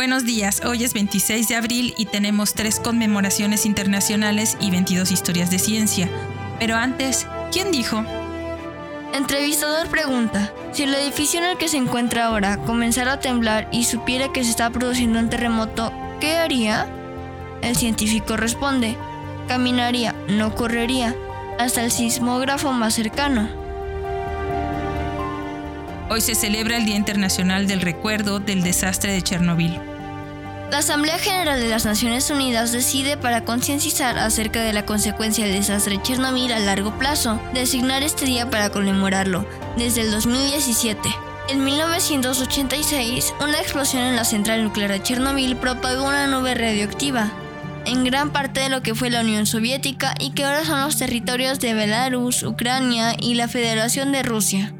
Buenos días, hoy es 26 de abril y tenemos tres conmemoraciones internacionales y 22 historias de ciencia. Pero antes, ¿quién dijo? Entrevistador pregunta, si el edificio en el que se encuentra ahora comenzara a temblar y supiera que se está produciendo un terremoto, ¿qué haría? El científico responde, caminaría, no correría, hasta el sismógrafo más cercano. Hoy se celebra el Día Internacional del Recuerdo del Desastre de Chernobyl. La Asamblea General de las Naciones Unidas decide para concienciar acerca de la consecuencia del desastre de Chernobyl a largo plazo, designar este día para conmemorarlo, desde el 2017. En 1986, una explosión en la central nuclear de Chernobyl propagó una nube radioactiva, en gran parte de lo que fue la Unión Soviética y que ahora son los territorios de Belarus, Ucrania y la Federación de Rusia.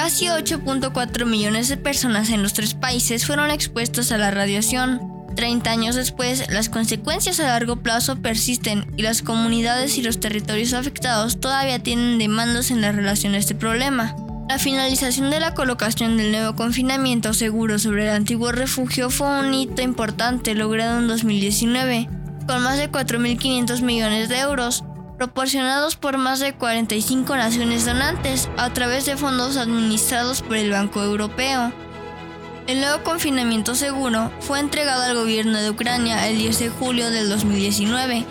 Casi 8.4 millones de personas en los tres países fueron expuestos a la radiación. 30 años después, las consecuencias a largo plazo persisten y las comunidades y los territorios afectados todavía tienen demandas en la relación a este problema. La finalización de la colocación del nuevo confinamiento seguro sobre el antiguo refugio fue un hito importante logrado en 2019, con más de 4.500 millones de euros, proporcionados por más de 45 naciones donantes a través de fondos administrados por el Banco Europeo. El nuevo confinamiento seguro fue entregado al gobierno de Ucrania el 10 de julio del 2019.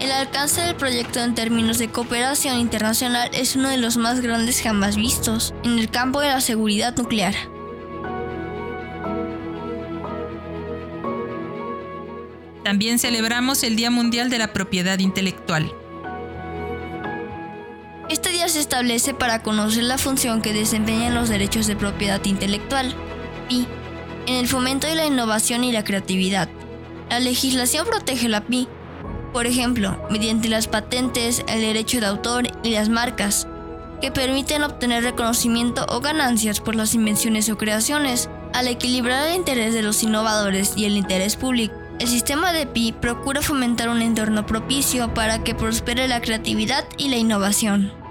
El alcance del proyecto en términos de cooperación internacional es uno de los más grandes jamás vistos en el campo de la seguridad nuclear. También celebramos el Día Mundial de la Propiedad Intelectual. Se establece para conocer la función que desempeñan los derechos de propiedad intelectual y en el fomento de la innovación y la creatividad. La legislación protege la PI, por ejemplo, mediante las patentes, el derecho de autor y las marcas, que permiten obtener reconocimiento o ganancias por las invenciones o creaciones, al equilibrar el interés de los innovadores y el interés público. El sistema de PI procura fomentar un entorno propicio para que prospere la creatividad y la innovación.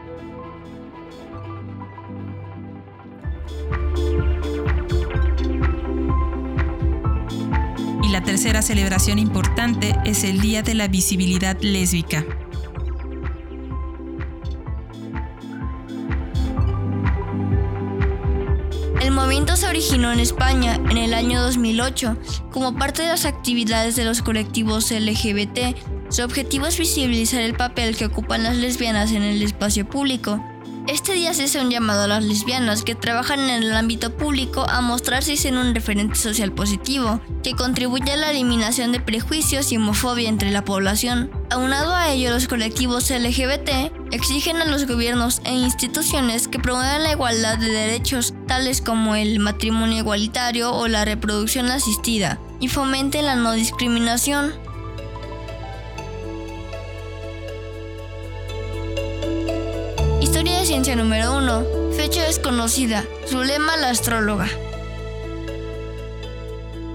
La tercera celebración importante es el Día de la Visibilidad Lésbica. El movimiento se originó en España en el año 2008 como parte de las actividades de los colectivos LGBT. Su objetivo es visibilizar el papel que ocupan las lesbianas en el espacio público este día se hace un llamado a las lesbianas que trabajan en el ámbito público a mostrarse en un referente social positivo, que contribuye a la eliminación de prejuicios y homofobia entre la población. Aunado a ello, los colectivos LGBT exigen a los gobiernos e instituciones que promuevan la igualdad de derechos, tales como el matrimonio igualitario o la reproducción asistida, y fomenten la no discriminación. Ciencia número 1. Fecha desconocida. Zulema la astróloga.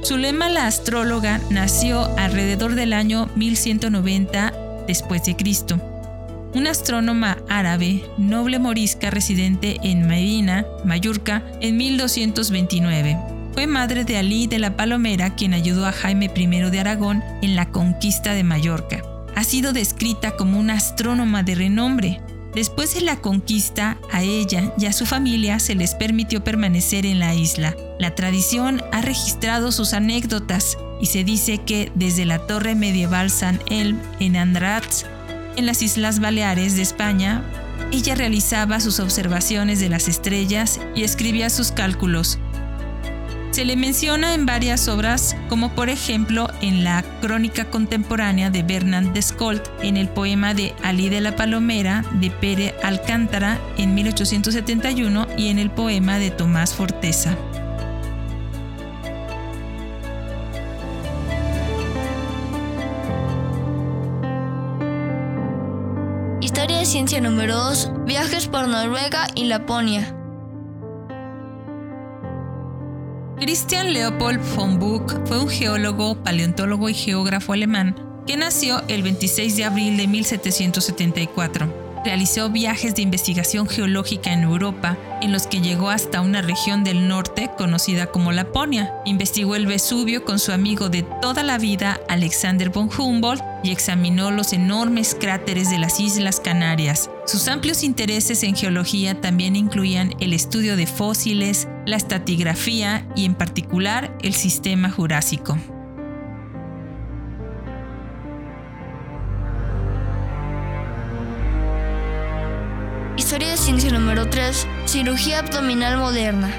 Zulema la astróloga nació alrededor del año 1190 después de Cristo. Una astrónoma árabe, noble morisca residente en Medina, Mallorca, en 1229. Fue madre de Alí de la Palomera, quien ayudó a Jaime I de Aragón en la conquista de Mallorca. Ha sido descrita como una astrónoma de renombre, Después de la conquista, a ella y a su familia se les permitió permanecer en la isla. La tradición ha registrado sus anécdotas y se dice que desde la torre medieval San Elm en Andratx, en las Islas Baleares de España, ella realizaba sus observaciones de las estrellas y escribía sus cálculos, se le menciona en varias obras, como por ejemplo en la Crónica Contemporánea de Bernard Descolt, en el poema de Ali de la Palomera de Pere Alcántara en 1871 y en el poema de Tomás Forteza. Historia de ciencia número 2. Viajes por Noruega y Laponia. Christian Leopold von Buch fue un geólogo, paleontólogo y geógrafo alemán que nació el 26 de abril de 1774. Realizó viajes de investigación geológica en Europa, en los que llegó hasta una región del norte conocida como Laponia. Investigó el Vesubio con su amigo de toda la vida, Alexander von Humboldt, y examinó los enormes cráteres de las Islas Canarias. Sus amplios intereses en geología también incluían el estudio de fósiles, la estatigrafía y en particular el sistema jurásico. Ciencia número 3. Cirugía abdominal moderna.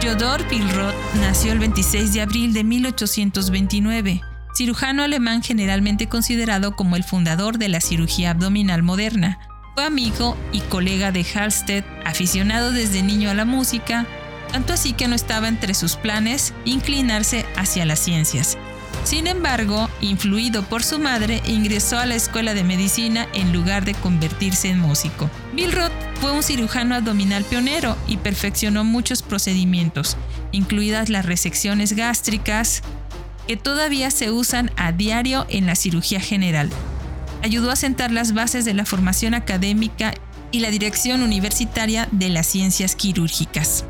Theodor Pilroth nació el 26 de abril de 1829, cirujano alemán generalmente considerado como el fundador de la cirugía abdominal moderna. Fue amigo y colega de Halsted, aficionado desde niño a la música, tanto así que no estaba entre sus planes inclinarse hacia las ciencias. Sin embargo, influido por su madre, ingresó a la escuela de medicina en lugar de convertirse en músico. Bill Roth fue un cirujano abdominal pionero y perfeccionó muchos procedimientos, incluidas las resecciones gástricas, que todavía se usan a diario en la cirugía general. Ayudó a sentar las bases de la formación académica y la dirección universitaria de las ciencias quirúrgicas.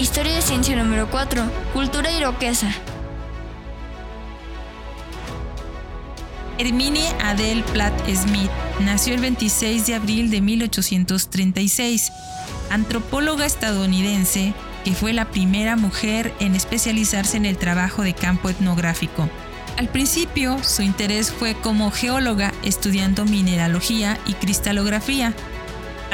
Historia de ciencia número 4. Cultura iroquesa. Herminie Adele Platt Smith nació el 26 de abril de 1836, antropóloga estadounidense que fue la primera mujer en especializarse en el trabajo de campo etnográfico. Al principio, su interés fue como geóloga estudiando mineralogía y cristalografía,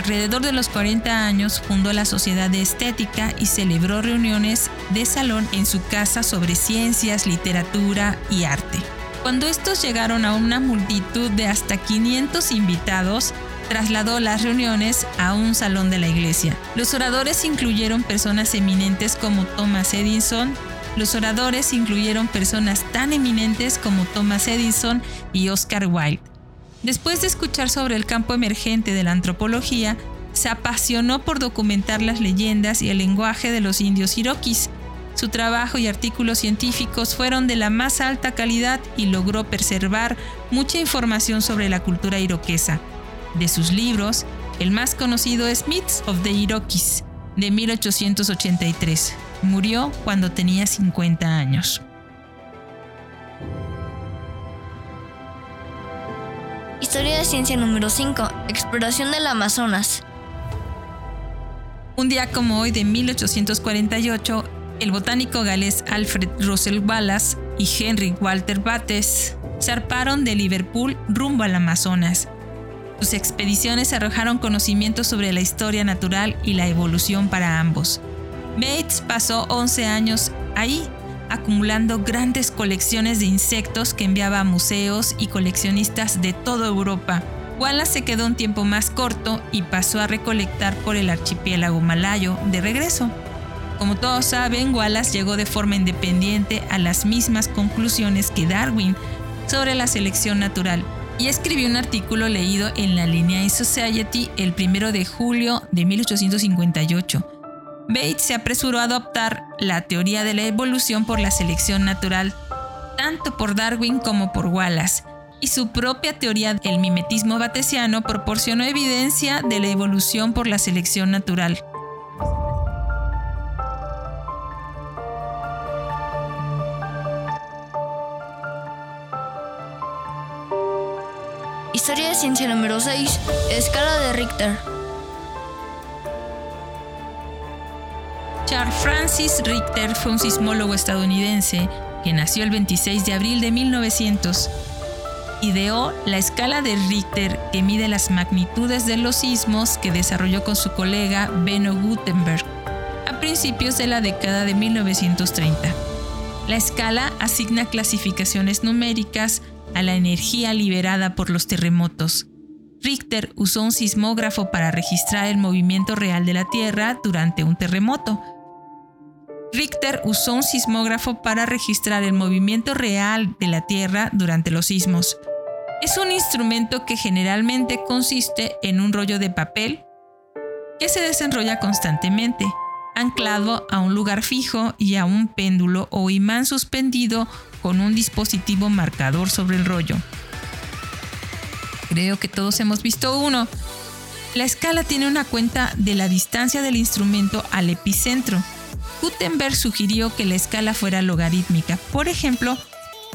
Alrededor de los 40 años fundó la Sociedad de Estética y celebró reuniones de salón en su casa sobre ciencias, literatura y arte. Cuando estos llegaron a una multitud de hasta 500 invitados, trasladó las reuniones a un salón de la iglesia. Los oradores incluyeron personas eminentes como Thomas Edison, los oradores incluyeron personas tan eminentes como Thomas Edison y Oscar Wilde. Después de escuchar sobre el campo emergente de la antropología, se apasionó por documentar las leyendas y el lenguaje de los indios iroquis. Su trabajo y artículos científicos fueron de la más alta calidad y logró preservar mucha información sobre la cultura iroquesa. De sus libros, el más conocido es Myths of the Iroquois, de 1883. Murió cuando tenía 50 años. Historia de ciencia número 5. Exploración del Amazonas. Un día como hoy de 1848, el botánico galés Alfred Russel Wallace y Henry Walter Bates zarparon de Liverpool rumbo al Amazonas. Sus expediciones arrojaron conocimientos sobre la historia natural y la evolución para ambos. Bates pasó 11 años ahí acumulando grandes colecciones de insectos que enviaba a museos y coleccionistas de toda Europa. Wallace se quedó un tiempo más corto y pasó a recolectar por el archipiélago malayo de regreso. Como todos saben, Wallace llegó de forma independiente a las mismas conclusiones que Darwin sobre la selección natural y escribió un artículo leído en la Linnean Society el 1 de julio de 1858 Bates se apresuró a adoptar la teoría de la evolución por la selección natural, tanto por Darwin como por Wallace, y su propia teoría del mimetismo batesiano proporcionó evidencia de la evolución por la selección natural. Historia de ciencia número 6. Escala de Richter. Charles Francis Richter fue un sismólogo estadounidense que nació el 26 de abril de 1900. Ideó la escala de Richter que mide las magnitudes de los sismos que desarrolló con su colega Benno Gutenberg a principios de la década de 1930. La escala asigna clasificaciones numéricas a la energía liberada por los terremotos. Richter usó un sismógrafo para registrar el movimiento real de la Tierra durante un terremoto, Richter usó un sismógrafo para registrar el movimiento real de la Tierra durante los sismos. Es un instrumento que generalmente consiste en un rollo de papel que se desenrolla constantemente. anclado a un lugar fijo y a un péndulo o imán suspendido con un dispositivo marcador sobre el rollo. Creo que todos hemos visto uno. La escala tiene una cuenta de la distancia del instrumento al epicentro. Gutenberg sugirió que la escala fuera logarítmica. Por ejemplo,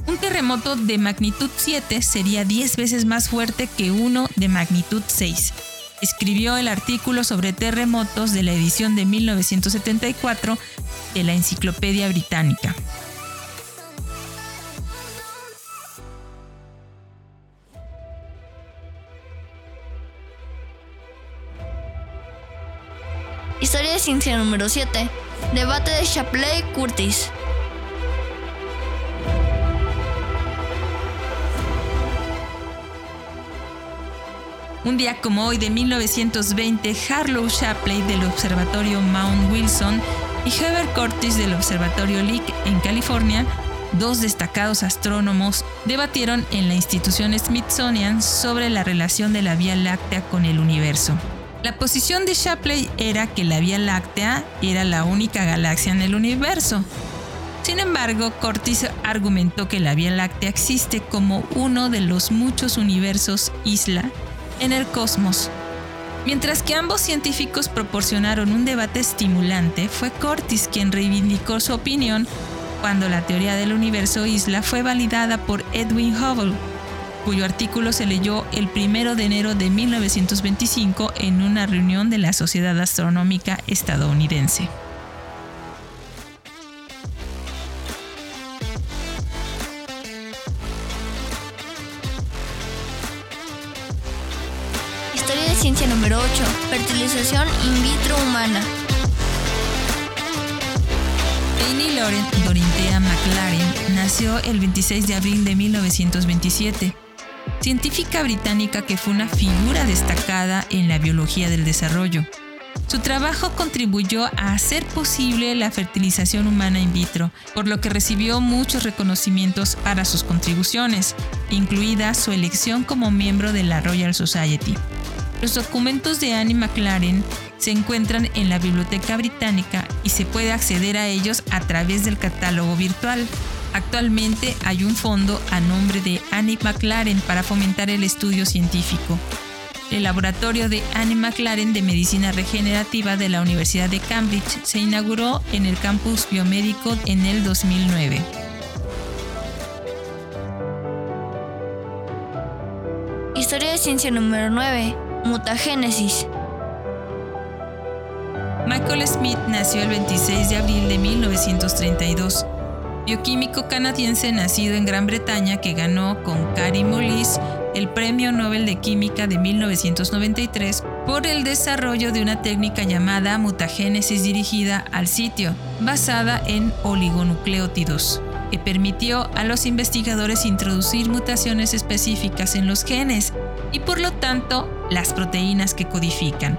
un terremoto de magnitud 7 sería 10 veces más fuerte que uno de magnitud 6. Escribió el artículo sobre terremotos de la edición de 1974 de la Enciclopedia Británica. Historia de ciencia número 7. Debate de Shapley-Curtis. Un día como hoy de 1920, Harlow Shapley del Observatorio Mount Wilson y Heber Curtis del Observatorio Lick en California, dos destacados astrónomos, debatieron en la institución Smithsonian sobre la relación de la Vía Láctea con el universo. La posición de Shapley era que la Vía Láctea era la única galaxia en el universo. Sin embargo, Curtis argumentó que la Vía Láctea existe como uno de los muchos universos isla en el cosmos. Mientras que ambos científicos proporcionaron un debate estimulante, fue Curtis quien reivindicó su opinión cuando la teoría del universo isla fue validada por Edwin Hubble cuyo artículo se leyó el 1 de enero de 1925 en una reunión de la Sociedad Astronómica Estadounidense. Historia de ciencia número 8. Fertilización in vitro humana. Amy Lauren Dorinthea McLaren nació el 26 de abril de 1927 científica británica que fue una figura destacada en la biología del desarrollo. Su trabajo contribuyó a hacer posible la fertilización humana in vitro, por lo que recibió muchos reconocimientos para sus contribuciones, incluida su elección como miembro de la Royal Society. Los documentos de Annie McLaren se encuentran en la Biblioteca Británica y se puede acceder a ellos a través del catálogo virtual. Actualmente hay un fondo a nombre de Annie McLaren para fomentar el estudio científico. El laboratorio de Annie McLaren de Medicina Regenerativa de la Universidad de Cambridge se inauguró en el campus biomédico en el 2009. Historia de ciencia número 9. Mutagénesis. Michael Smith nació el 26 de abril de 1932 bioquímico canadiense nacido en Gran Bretaña que ganó con Carrie Mullis el Premio Nobel de Química de 1993 por el desarrollo de una técnica llamada mutagénesis dirigida al sitio, basada en oligonucleótidos, que permitió a los investigadores introducir mutaciones específicas en los genes y por lo tanto las proteínas que codifican.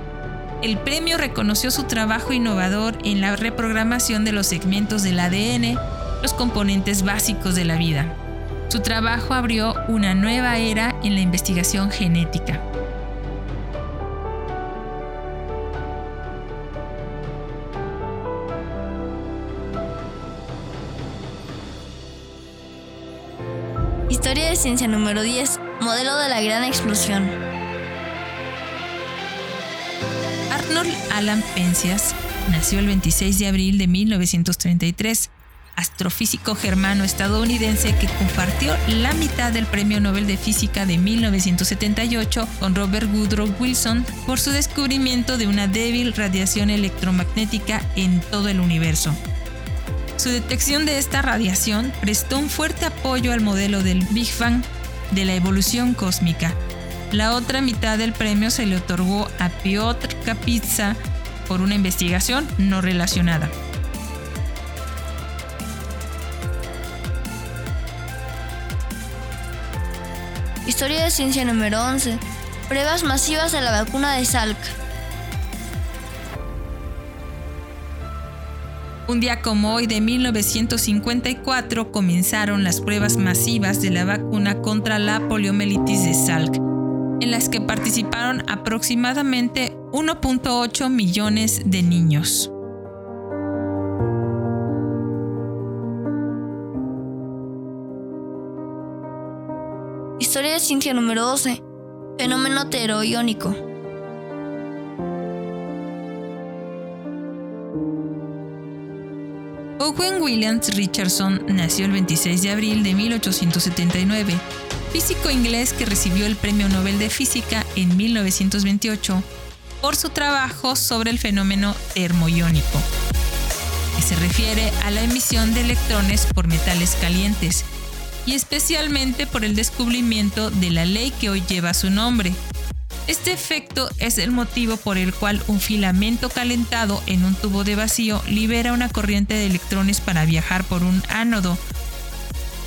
El premio reconoció su trabajo innovador en la reprogramación de los segmentos del ADN los componentes básicos de la vida. Su trabajo abrió una nueva era en la investigación genética. Historia de ciencia número 10. Modelo de la gran explosión. Arnold Alan Penzias nació el 26 de abril de 1933 astrofísico germano estadounidense que compartió la mitad del Premio Nobel de Física de 1978 con Robert Woodrow Wilson por su descubrimiento de una débil radiación electromagnética en todo el universo. Su detección de esta radiación prestó un fuerte apoyo al modelo del Big Bang de la evolución cósmica. La otra mitad del premio se le otorgó a Piotr Kapitsa por una investigación no relacionada. Historia de ciencia número 11. Pruebas masivas de la vacuna de Salk. Un día como hoy de 1954 comenzaron las pruebas masivas de la vacuna contra la poliomielitis de Salk, en las que participaron aproximadamente 1.8 millones de niños. De ciencia número 12. Fenómeno tero-iónico. Owen Williams Richardson nació el 26 de abril de 1879, físico inglés que recibió el Premio Nobel de Física en 1928 por su trabajo sobre el fenómeno termoiónico, que se refiere a la emisión de electrones por metales calientes, y especialmente por el descubrimiento de la ley que hoy lleva su nombre, este efecto es el motivo por el cual un filamento calentado en un tubo de vacío libera una corriente de electrones para viajar por un ánodo,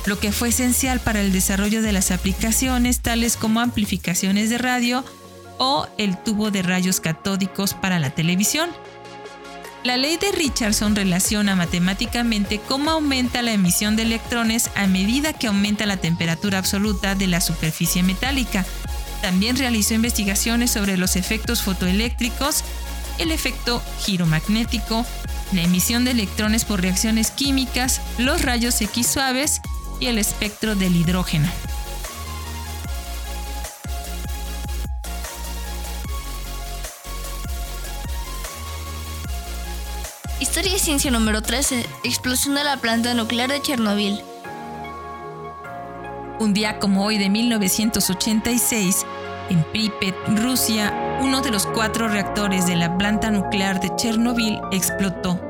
lo que fue esencial para el desarrollo de las aplicaciones tales como amplificaciones de radio o el tubo de rayos catódicos para la televisión. La ley de Richardson relaciona matemáticamente cómo aumenta la emisión de electrones a medida que aumenta la temperatura absoluta de la superficie metálica, también realizó investigaciones sobre los efectos fotoeléctricos, el efecto giromagnético, la emisión de electrones por reacciones químicas, los rayos X suaves y el espectro del hidrógeno. Historia ciencia número 13. Explosión de la planta nuclear de Chernobyl. Un día como hoy de 1986, en Pripet, Rusia, uno de los cuatro reactores de la planta nuclear de Chernobyl explotó,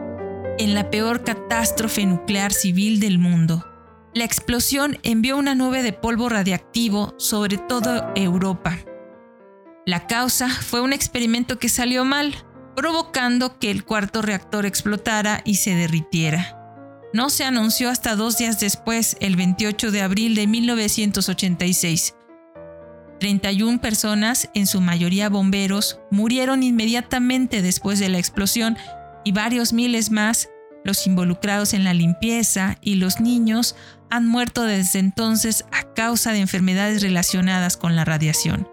en la peor catástrofe nuclear civil del mundo. La explosión envió una nube de polvo radiactivo sobre toda Europa. La causa fue un experimento que salió mal, provocando que el cuarto reactor explotara y se derritiera no se anunció hasta dos días después, el 28 de abril de 1986. 31 personas, en su mayoría bomberos, murieron inmediatamente después de la explosión y varios miles más, los involucrados en la limpieza y los niños, han muerto desde entonces a causa de enfermedades relacionadas con la radiación.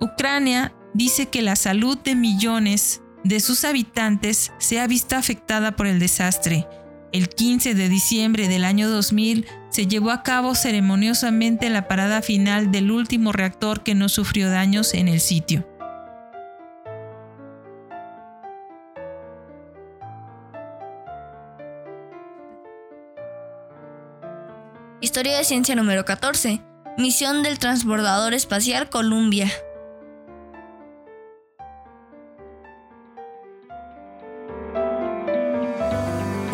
Ucrania dice que la salud de millones de sus habitantes se ha visto afectada por el desastre el 15 de diciembre del año 2000 se llevó a cabo ceremoniosamente la parada final del último reactor que no sufrió daños en el sitio. Historia de ciencia número 14. Misión del transbordador espacial Columbia.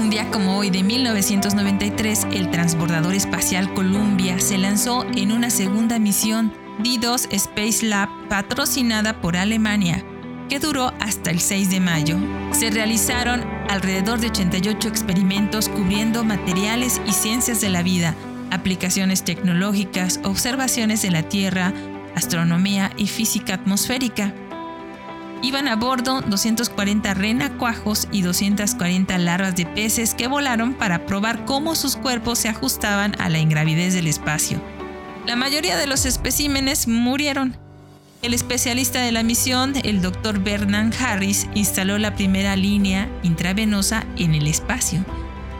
Un día como hoy de 1993, el transbordador espacial Columbia se lanzó en una segunda misión D2 Space Lab patrocinada por Alemania, que duró hasta el 6 de mayo. Se realizaron alrededor de 88 experimentos cubriendo materiales y ciencias de la vida, aplicaciones tecnológicas, observaciones de la Tierra, astronomía y física atmosférica. Iban a bordo 240 renacuajos y 240 larvas de peces que volaron para probar cómo sus cuerpos se ajustaban a la ingravidez del espacio. La mayoría de los especímenes murieron. El especialista de la misión, el Dr. Bernard Harris, instaló la primera línea intravenosa en el espacio,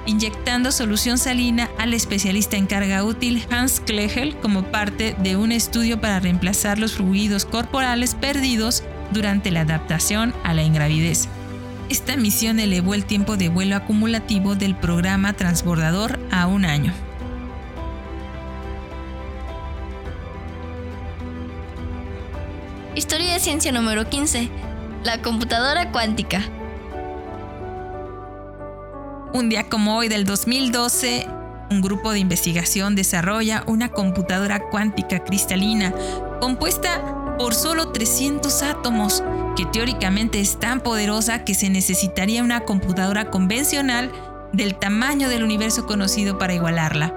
inyectando solución salina al especialista en carga útil Hans Klegel como parte de un estudio para reemplazar los fluidos corporales perdidos durante la adaptación a la ingravidez. Esta misión elevó el tiempo de vuelo acumulativo del programa transbordador a un año. Historia de ciencia número 15. La computadora cuántica. Un día como hoy del 2012, un grupo de investigación desarrolla una computadora cuántica cristalina compuesta por solo 300 átomos, que teóricamente es tan poderosa que se necesitaría una computadora convencional del tamaño del universo conocido para igualarla.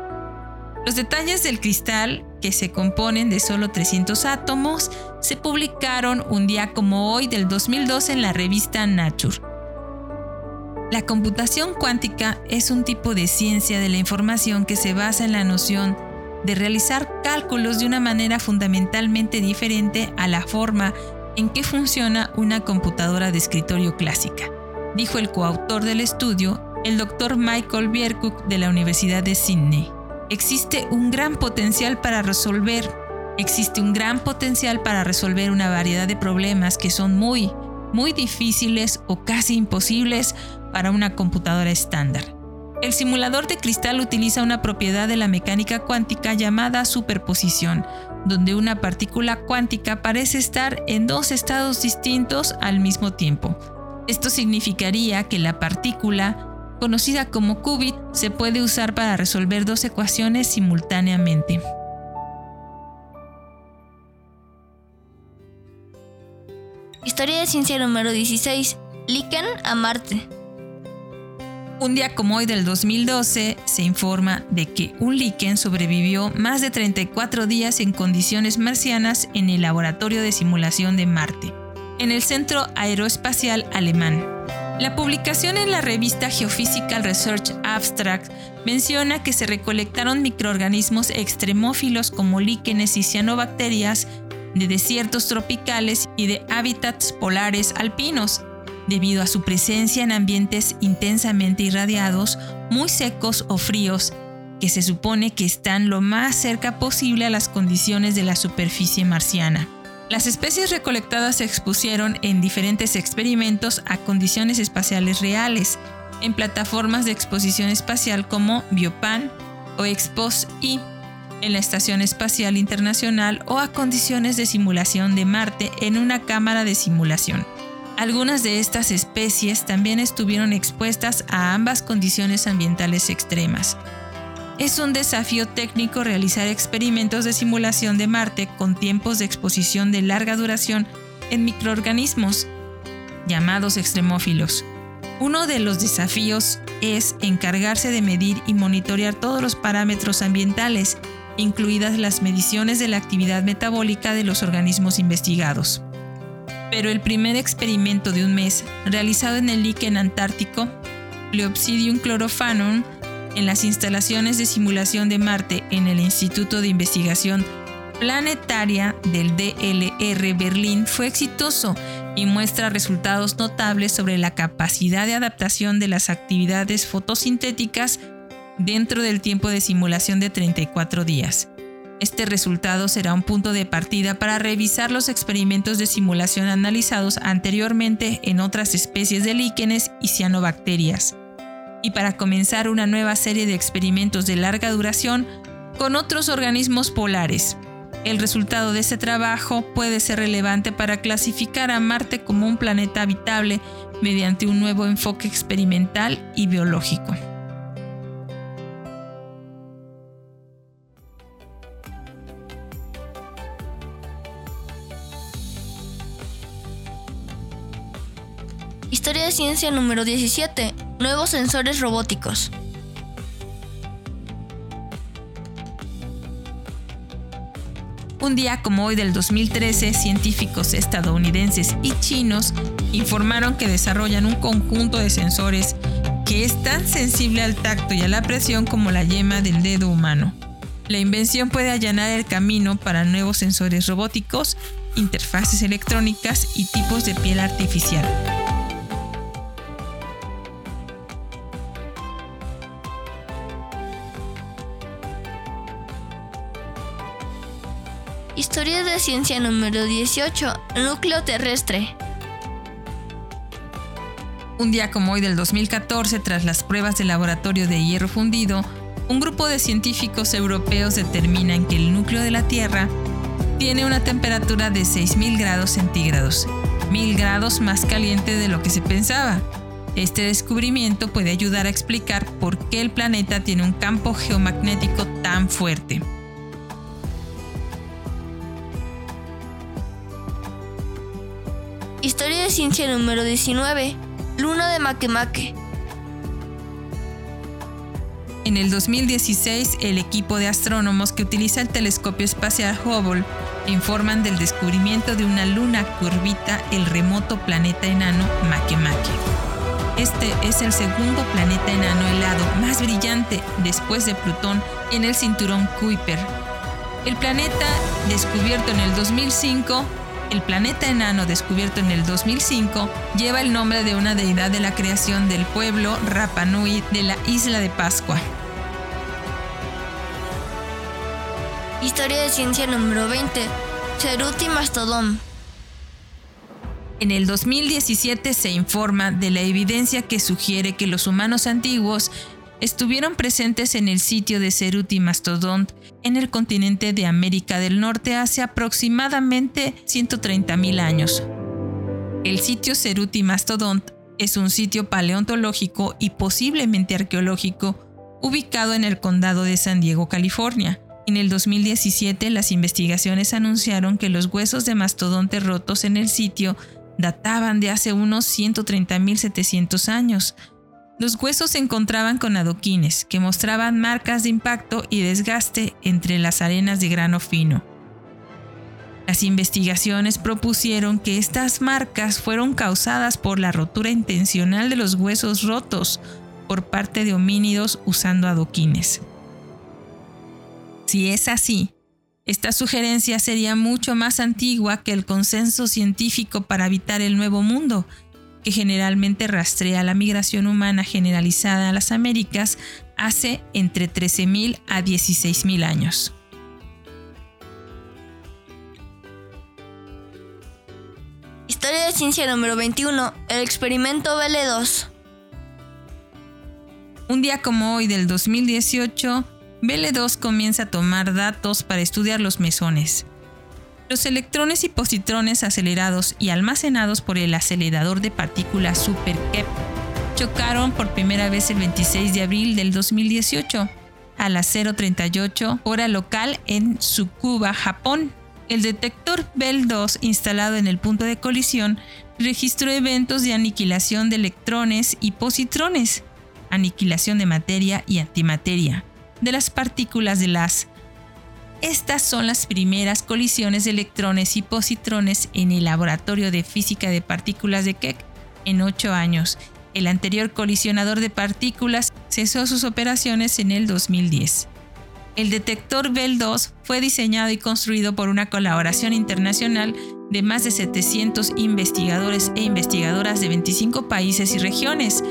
Los detalles del cristal, que se componen de solo 300 átomos, se publicaron un día como hoy del 2012 en la revista Nature. La computación cuántica es un tipo de ciencia de la información que se basa en la noción de realizar cálculos de una manera fundamentalmente diferente a la forma en que funciona una computadora de escritorio clásica, dijo el coautor del estudio, el doctor Michael Biercook de la Universidad de Sydney. Existe un gran potencial para resolver Existe un gran potencial para resolver una variedad de problemas que son muy, muy difíciles o casi imposibles para una computadora estándar. El simulador de cristal utiliza una propiedad de la mecánica cuántica llamada superposición, donde una partícula cuántica parece estar en dos estados distintos al mismo tiempo. Esto significaría que la partícula, conocida como qubit, se puede usar para resolver dos ecuaciones simultáneamente. Historia de ciencia número 16. Líquen a Marte. Un día como hoy del 2012 se informa de que un líquen sobrevivió más de 34 días en condiciones marcianas en el laboratorio de simulación de Marte, en el Centro Aeroespacial Alemán. La publicación en la revista Geophysical Research Abstract menciona que se recolectaron microorganismos extremófilos como líquenes y cianobacterias de desiertos tropicales y de hábitats polares alpinos, debido a su presencia en ambientes intensamente irradiados, muy secos o fríos, que se supone que están lo más cerca posible a las condiciones de la superficie marciana. Las especies recolectadas se expusieron en diferentes experimentos a condiciones espaciales reales, en plataformas de exposición espacial como Biopan o Expos-I, en la Estación Espacial Internacional o a condiciones de simulación de Marte en una cámara de simulación. Algunas de estas especies también estuvieron expuestas a ambas condiciones ambientales extremas. Es un desafío técnico realizar experimentos de simulación de Marte con tiempos de exposición de larga duración en microorganismos, llamados extremófilos. Uno de los desafíos es encargarse de medir y monitorear todos los parámetros ambientales, incluidas las mediciones de la actividad metabólica de los organismos investigados pero el primer experimento de un mes realizado en el líquen antártico, Pleopsidium chlorophanum, en las instalaciones de simulación de Marte en el Instituto de Investigación Planetaria del DLR Berlín fue exitoso y muestra resultados notables sobre la capacidad de adaptación de las actividades fotosintéticas dentro del tiempo de simulación de 34 días. Este resultado será un punto de partida para revisar los experimentos de simulación analizados anteriormente en otras especies de líquenes y cianobacterias, y para comenzar una nueva serie de experimentos de larga duración con otros organismos polares. El resultado de este trabajo puede ser relevante para clasificar a Marte como un planeta habitable mediante un nuevo enfoque experimental y biológico. Historia de ciencia número 17. Nuevos sensores robóticos. Un día como hoy del 2013, científicos estadounidenses y chinos informaron que desarrollan un conjunto de sensores que es tan sensible al tacto y a la presión como la yema del dedo humano. La invención puede allanar el camino para nuevos sensores robóticos, interfaces electrónicas y tipos de piel artificial. Historia de ciencia número 18. Núcleo terrestre. Un día como hoy del 2014, tras las pruebas de laboratorio de hierro fundido, un grupo de científicos europeos determinan que el núcleo de la Tierra tiene una temperatura de 6.000 grados centígrados, 1.000 grados más caliente de lo que se pensaba. Este descubrimiento puede ayudar a explicar por qué el planeta tiene un campo geomagnético tan fuerte. Historia de ciencia número 19. Luna de Makemake. En el 2016, el equipo de astrónomos que utiliza el telescopio espacial Hubble informan del descubrimiento de una luna que orbita el remoto planeta enano Makemake. Este es el segundo planeta enano helado más brillante después de Plutón en el cinturón Kuiper. El planeta, descubierto en el 2005, el planeta enano descubierto en el 2005 lleva el nombre de una deidad de la creación del pueblo Rapa Nui de la isla de Pascua. Historia de ciencia número 20. Ceruti Mastodon. En el 2017 se informa de la evidencia que sugiere que los humanos antiguos estuvieron presentes en el sitio de Ceruti Mastodont en el continente de América del Norte hace aproximadamente 130.000 años. El sitio Ceruti Mastodont es un sitio paleontológico y posiblemente arqueológico ubicado en el condado de San Diego, California. En el 2017 las investigaciones anunciaron que los huesos de mastodonte rotos en el sitio databan de hace unos 130.700 años. Los huesos se encontraban con adoquines que mostraban marcas de impacto y desgaste entre las arenas de grano fino. Las investigaciones propusieron que estas marcas fueron causadas por la rotura intencional de los huesos rotos por parte de homínidos usando adoquines. Si es así, esta sugerencia sería mucho más antigua que el consenso científico para habitar el Nuevo Mundo, que generalmente rastrea la migración humana generalizada a las Américas hace entre 13.000 a 16.000 años. Historia de ciencia número 21. El experimento BL2. Un día como hoy del 2018, BL2 comienza a tomar datos para estudiar los mesones. Los electrones y positrones acelerados y almacenados por el acelerador de partículas Super KEP chocaron por primera vez el 26 de abril del 2018 a las 038 hora local en Tsukuba, Japón. El detector Bell 2 instalado en el punto de colisión registró eventos de aniquilación de electrones y positrones, aniquilación de materia y antimateria de las partículas de las. Estas son las primeras colisiones de electrones y positrones en el Laboratorio de Física de Partículas de Keck en ocho años. El anterior colisionador de partículas cesó sus operaciones en el 2010. El detector Bell 2 fue diseñado y construido por una colaboración internacional de más de 700 investigadores e investigadoras de 25 países y regiones,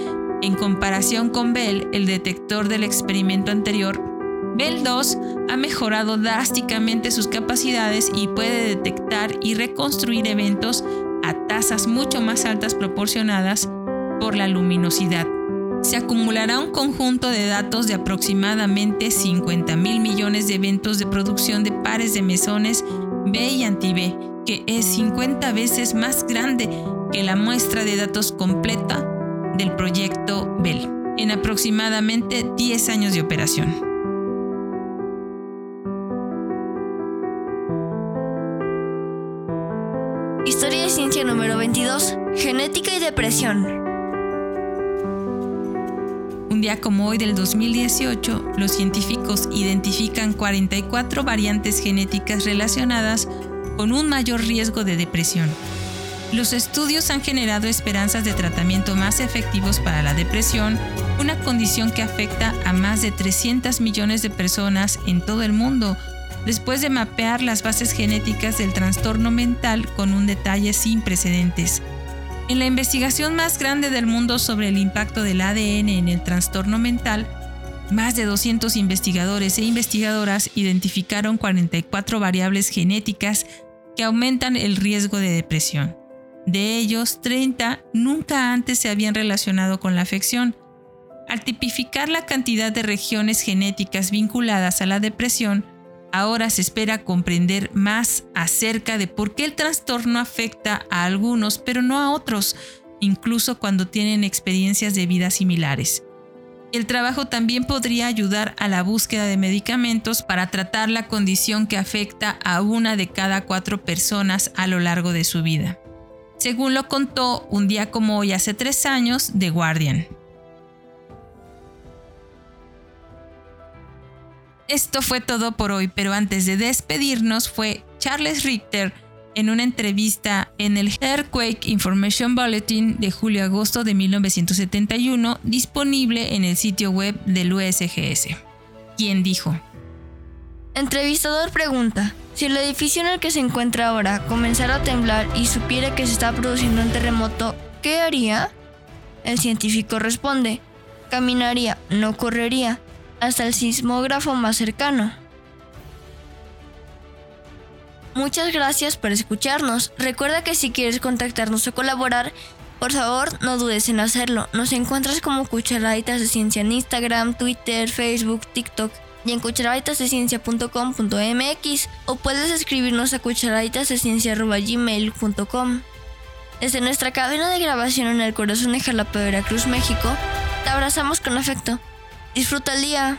en comparación con Bell, el detector del experimento anterior, Bell 2 ha mejorado drásticamente sus capacidades y puede detectar y reconstruir eventos a tasas mucho más altas proporcionadas por la luminosidad. Se acumulará un conjunto de datos de aproximadamente 50 mil millones de eventos de producción de pares de mesones B y anti-B, que es 50 veces más grande que la muestra de datos completa del proyecto Bell, en aproximadamente 10 años de operación. Número 22. Genética y depresión. Un día como hoy del 2018, los científicos identifican 44 variantes genéticas relacionadas con un mayor riesgo de depresión. Los estudios han generado esperanzas de tratamiento más efectivos para la depresión, una condición que afecta a más de 300 millones de personas en todo el mundo, después de mapear las bases genéticas del trastorno mental con un detalle sin precedentes. En la investigación más grande del mundo sobre el impacto del ADN en el trastorno mental, más de 200 investigadores e investigadoras identificaron 44 variables genéticas que aumentan el riesgo de depresión. De ellos, 30 nunca antes se habían relacionado con la afección. Al tipificar la cantidad de regiones genéticas vinculadas a la depresión, ahora se espera comprender más acerca de por qué el trastorno afecta a algunos pero no a otros, incluso cuando tienen experiencias de vida similares. El trabajo también podría ayudar a la búsqueda de medicamentos para tratar la condición que afecta a una de cada cuatro personas a lo largo de su vida según lo contó un día como hoy hace tres años The Guardian. Esto fue todo por hoy, pero antes de despedirnos fue Charles Richter en una entrevista en el Earthquake Information Bulletin de julio-agosto de 1971, disponible en el sitio web del USGS, quien dijo, Entrevistador pregunta, si el edificio en el que se encuentra ahora comenzara a temblar y supiera que se está produciendo un terremoto, ¿qué haría? El científico responde, caminaría, no correría, hasta el sismógrafo más cercano. Muchas gracias por escucharnos. Recuerda que si quieres contactarnos o colaborar, por favor no dudes en hacerlo. Nos encuentras como Cucharaditas de Ciencia en Instagram, Twitter, Facebook, TikTok y en cucharaditasdeciencia.com.mx o puedes escribirnos a cucharaditasdeciencia.gmail.com Desde nuestra cabina de grabación en el corazón de Jalapa, Veracruz, México, te abrazamos con afecto. Disfruta el día.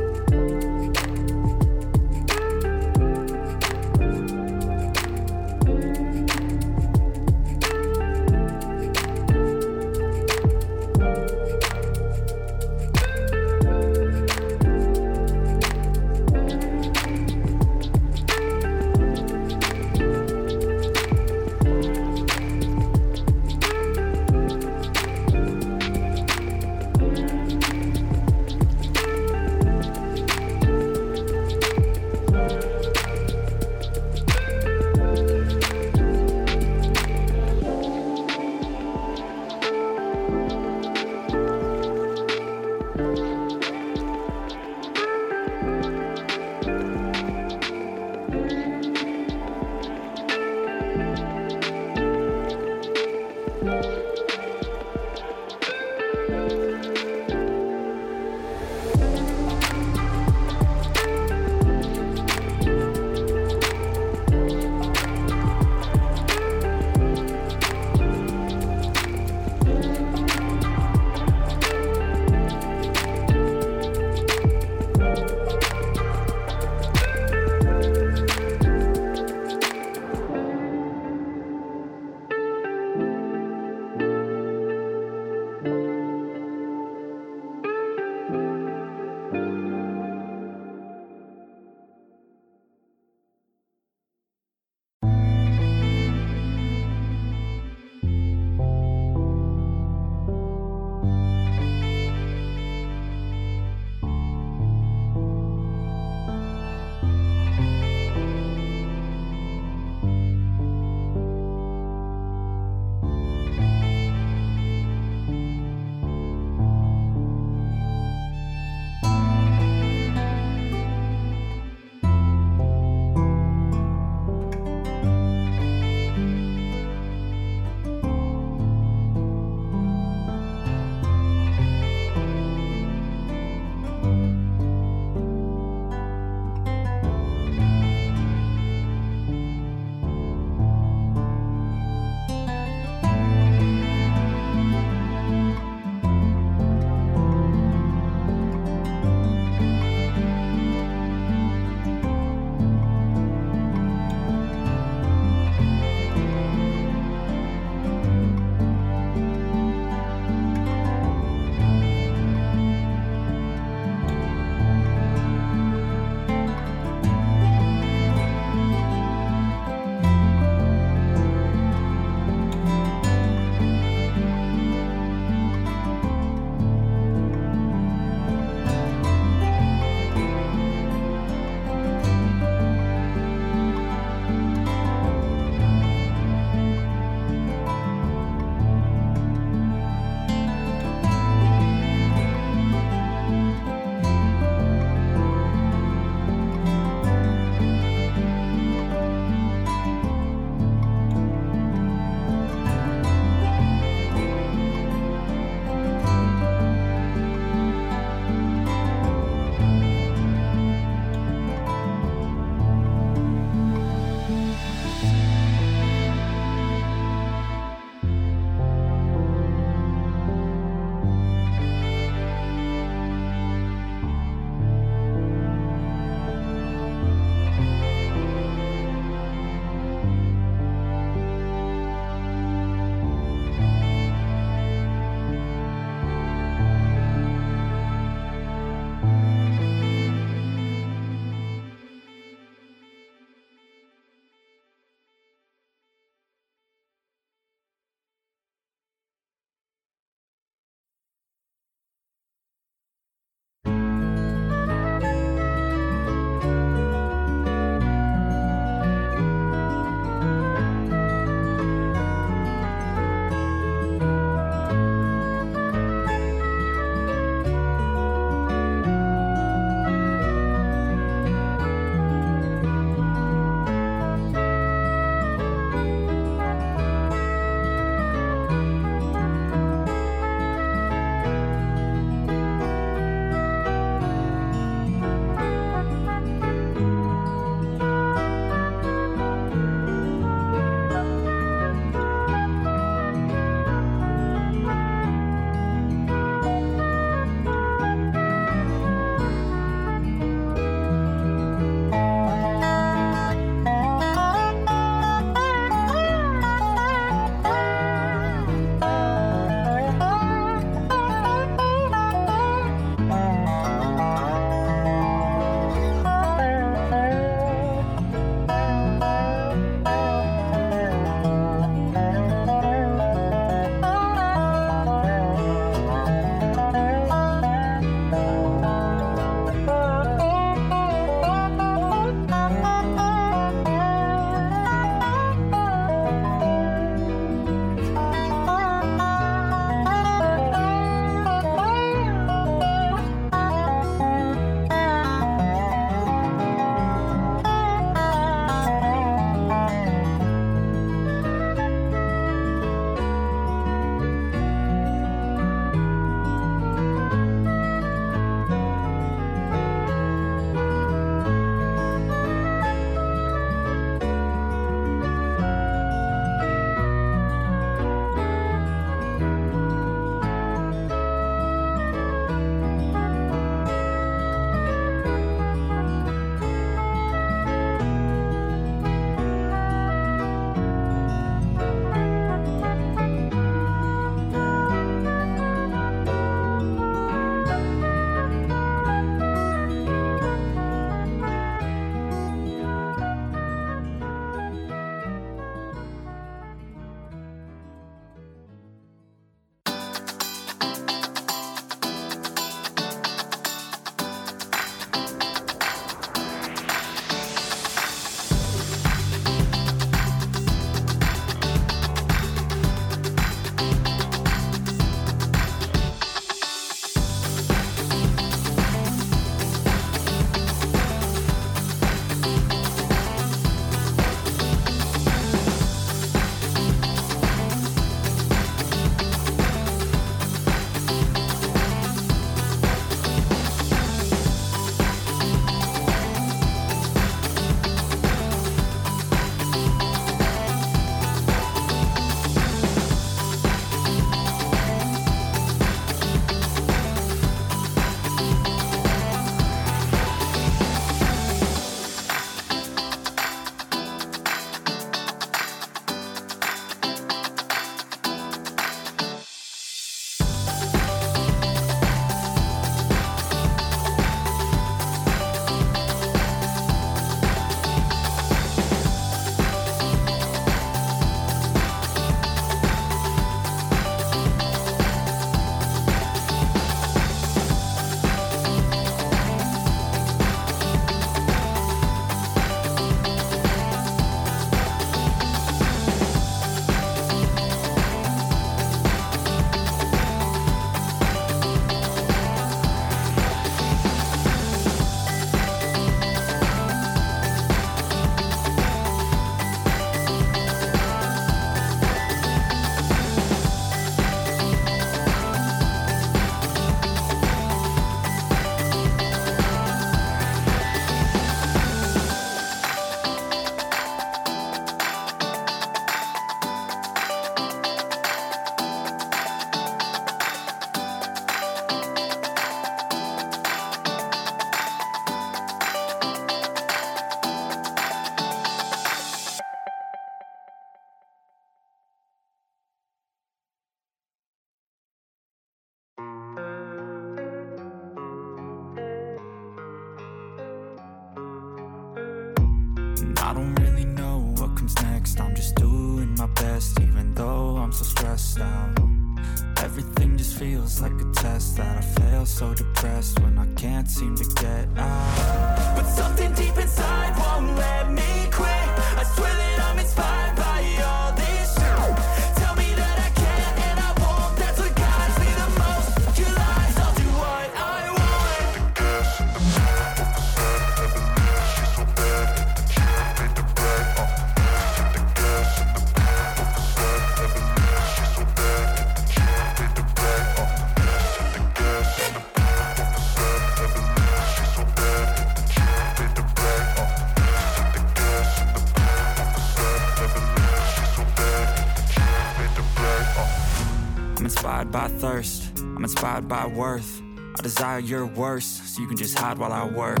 by worth. I desire your worst, so you can just hide while I work.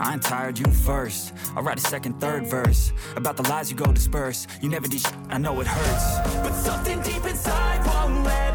I ain't tired, you first. I'll write a second, third verse about the lies you go disperse. You never did sh- I know it hurts. But something deep inside won't let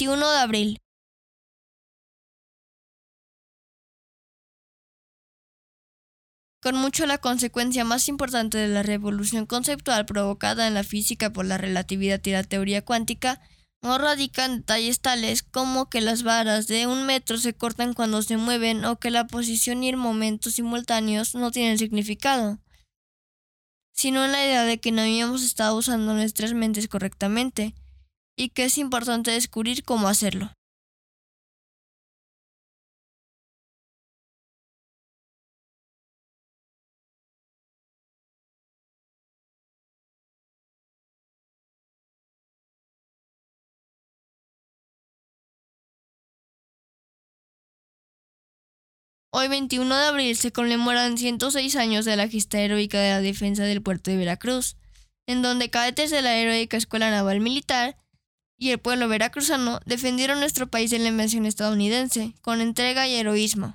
21 de abril. Con mucho la consecuencia más importante de la revolución conceptual provocada en la física por la relatividad y la teoría cuántica no radican detalles tales como que las varas de un metro se cortan cuando se mueven o que la posición y el momento simultáneos no tienen significado, sino en la idea de que no habíamos estado usando nuestras mentes correctamente y que es importante descubrir cómo hacerlo. Hoy 21 de abril se conmemoran 106 años de la gesta heroica de la defensa del puerto de Veracruz, en donde cadetes de la heroica Escuela Naval Militar y el pueblo veracruzano defendieron nuestro país de la invasión estadounidense con entrega y heroísmo.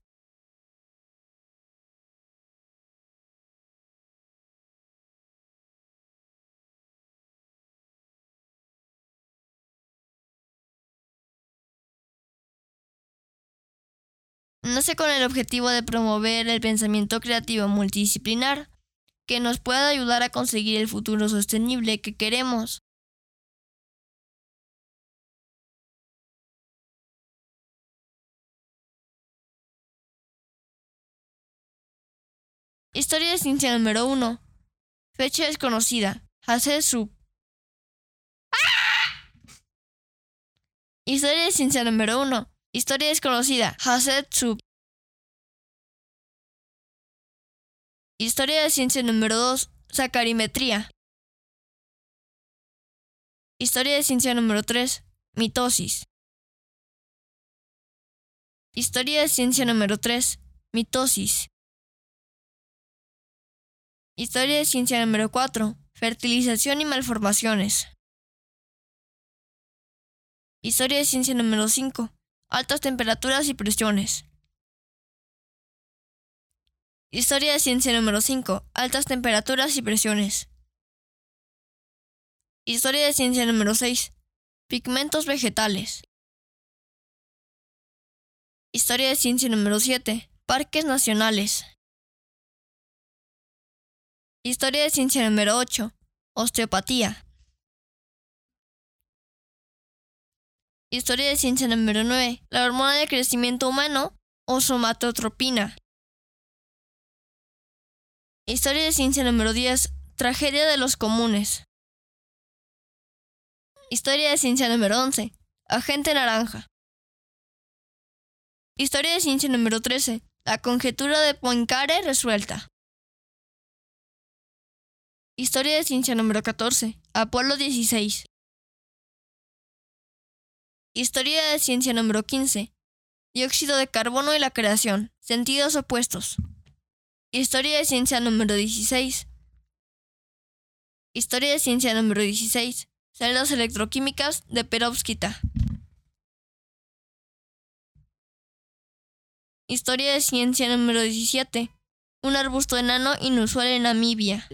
nace con el objetivo de promover el pensamiento creativo multidisciplinar, que nos pueda ayudar a conseguir el futuro sostenible que queremos. Historia de ciencia número 1. Fecha desconocida. Hace su. Historia de ciencia número 1. Historia desconocida. Haset Sub. Historia de ciencia número 2. Sacarimetría. Historia de ciencia número 3. Mitosis. Historia de ciencia número 3. Mitosis. Historia de ciencia número 4. Fertilización y malformaciones. Historia de ciencia número 5 altas temperaturas y presiones. Historia de ciencia número 5. Altas temperaturas y presiones. Historia de ciencia número 6. Pigmentos vegetales. Historia de ciencia número 7. Parques nacionales. Historia de ciencia número 8. Osteopatía. Historia de ciencia número 9. La hormona de crecimiento humano o somatotropina. Historia de ciencia número 10. Tragedia de los comunes. Historia de ciencia número 11. Agente naranja. Historia de ciencia número 13. La conjetura de Poincare resuelta. Historia de ciencia número 14. Apolo 16. Historia de ciencia número 15. Dióxido de carbono y la creación. Sentidos opuestos. Historia de ciencia número 16. Historia de ciencia número 16. Celdas electroquímicas de perovskita. Historia de ciencia número 17. Un arbusto enano inusual en Namibia.